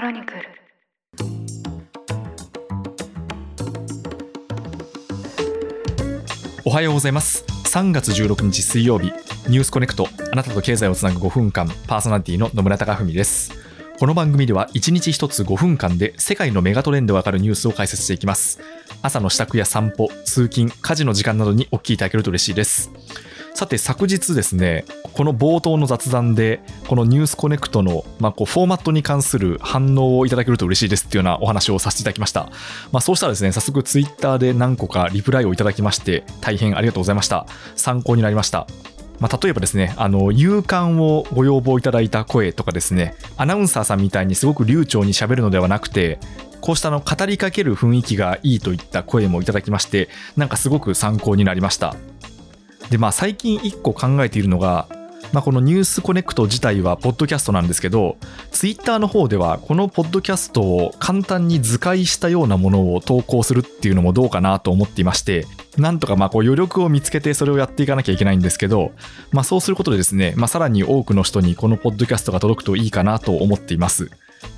クロニクル。おはようございます。3月16日水曜日。ニュースコネクト。あなたと経済をつなぐ5分間。パーソナリティの野村貴文です。この番組では1日1つ5分間で世界のメガトレンドわかるニュースを解説していきます。朝の支度や散歩通勤家事の時間などにお聞きいただけると嬉しいです。さて昨日ですねこの冒頭の雑談でこのニュースコネクトの、まあ、こうフォーマットに関する反応をいただけると嬉しいですっていうようなお話をさせていただきました、まあ、そうしたらですね早速ツイッターで何個かリプライをいただきまして大変ありがとうございました。参考になりました。まあ、例えばですね、あの、勇敢をご要望いただいた声とかですね、アナウンサーさんみたいにすごく流暢に喋るのではなくて、こうしたの語りかける雰囲気がいいといった声もいただきまして、なんかすごく参考になりました。で、まあ最近一個考えているのが、まあ、このニュースコネクト自体はポッドキャストなんですけど、ツイッターの方ではこのポッドキャストを簡単に図解したようなものを投稿するっていうのもどうかなと思っていまして、なんとかまあこう余力を見つけてそれをやっていかなきゃいけないんですけど、まあそうすることでですね、まあさらに多くの人にこのポッドキャストが届くといいかなと思っています。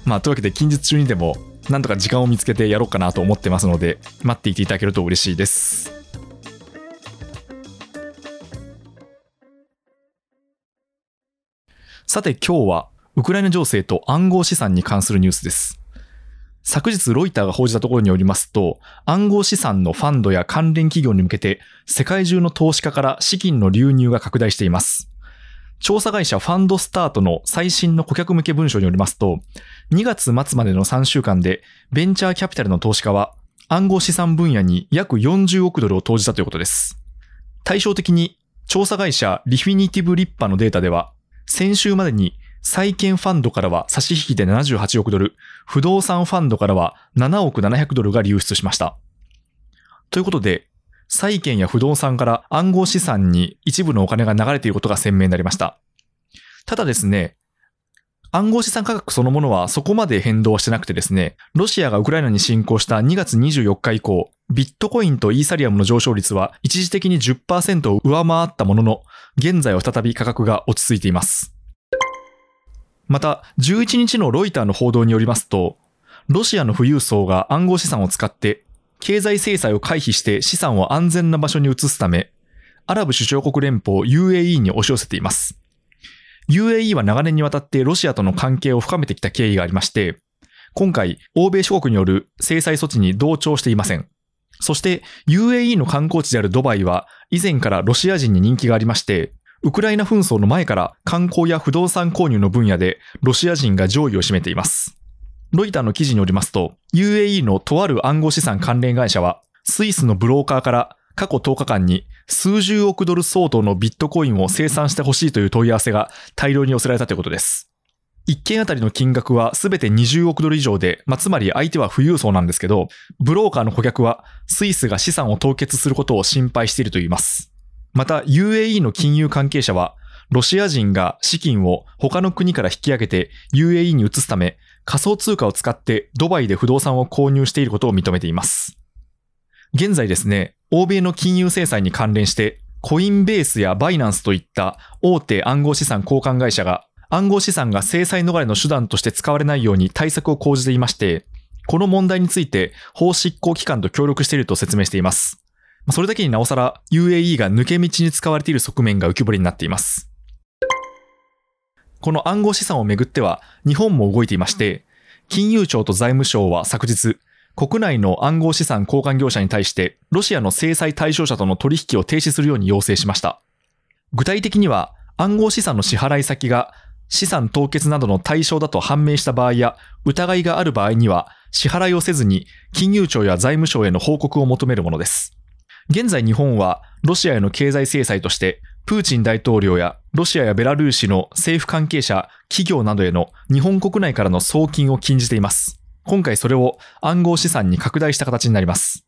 まあというわけで近日中にでもなんとか時間を見つけてやろうかなと思ってますので、待っていていただけると嬉しいです。さて今日はウクライナ情勢と暗号資産に関するニュースです。昨日ロイターが報じたところによりますと、暗号資産のファンドや関連企業に向けて世界中の投資家から資金の流入が拡大しています。調査会社ファンドスタートの最新の顧客向け文書によりますと、2月末までの3週間でベンチャーキャピタルの投資家は暗号資産分野に約40億ドルを投じたということです。対照的に調査会社リフィニティブリッパのデータでは先週までに債券ファンドからは差し引きで78億ドル、不動産ファンドからは7億700ドルが流出しました。ということで、債券や不動産から暗号資産に一部のお金が流れていることが鮮明になりました。ただですね、暗号資産価格そのものはそこまで変動してなくてですね、ロシアがウクライナに侵攻した2月24日以降、ビットコインとイーサリアムの上昇率は一時的に10%を上回ったものの、現在は再び価格が落ち着いています。また、11日のロイターの報道によりますと、ロシアの富裕層が暗号資産を使って、経済制裁を回避して資産を安全な場所に移すため、アラブ首長国連邦 UAE に押し寄せています。UAE は長年にわたってロシアとの関係を深めてきた経緯がありまして、今回、欧米諸国による制裁措置に同調していません。そして UAE の観光地であるドバイは以前からロシア人に人気がありまして、ウクライナ紛争の前から観光や不動産購入の分野でロシア人が上位を占めています。ロイターの記事によりますと、UAE のとある暗号資産関連会社は、スイスのブローカーから過去10日間に数十億ドル相当のビットコインを生産してほしいという問い合わせが大量に寄せられたということです。一件あたりの金額はすべて20億ドル以上で、まあ、つまり相手は富裕層なんですけど、ブローカーの顧客はスイスが資産を凍結することを心配しているといいます。また UAE の金融関係者は、ロシア人が資金を他の国から引き上げて UAE に移すため、仮想通貨を使ってドバイで不動産を購入していることを認めています。現在ですね、欧米の金融制裁に関連して、コインベースやバイナンスといった大手暗号資産交換会社が暗号資産が制裁逃れの手段として使われないように対策を講じていまして、この問題について法執行機関と協力していると説明しています。それだけになおさら UAE が抜け道に使われている側面が浮き彫りになっています。この暗号資産をめぐっては日本も動いていまして、金融庁と財務省は昨日、国内の暗号資産交換業者に対してロシアの制裁対象者との取引を停止するように要請しました。具体的には暗号資産の支払い先が資産凍結などの対象だと判明した場合や疑いがある場合には支払いをせずに金融庁や財務省への報告を求めるものです。現在日本はロシアへの経済制裁としてプーチン大統領やロシアやベラルーシの政府関係者、企業などへの日本国内からの送金を禁じています。今回それを暗号資産に拡大した形になります。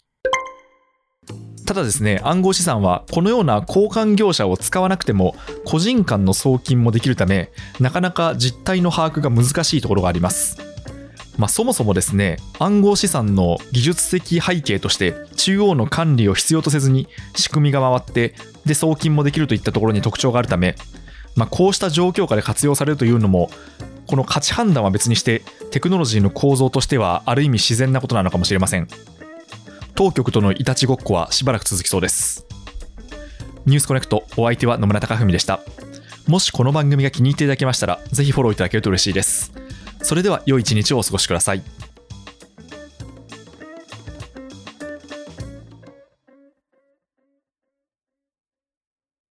ただですね、暗号資産はこのような交換業者を使わなくても個人間の送金もできるため、なかなか実態の把握が難しいところがあります。まあ、そもそもですね、暗号資産の技術的背景として中央の管理を必要とせずに仕組みが回って、で送金もできるといったところに特徴があるため、まあ、こうした状況下で活用されるというのもこの価値判断は別にしてテクノロジーの構造としてはある意味自然なことなのかもしれません当局とのいたちごっこはしばらく続きそうです。ニュースコネクトお相手は野村貴文でした。もしこの番組が気に入っていただけましたらぜひフォローいただけると嬉しいです。それでは良い一日をお過ごしください。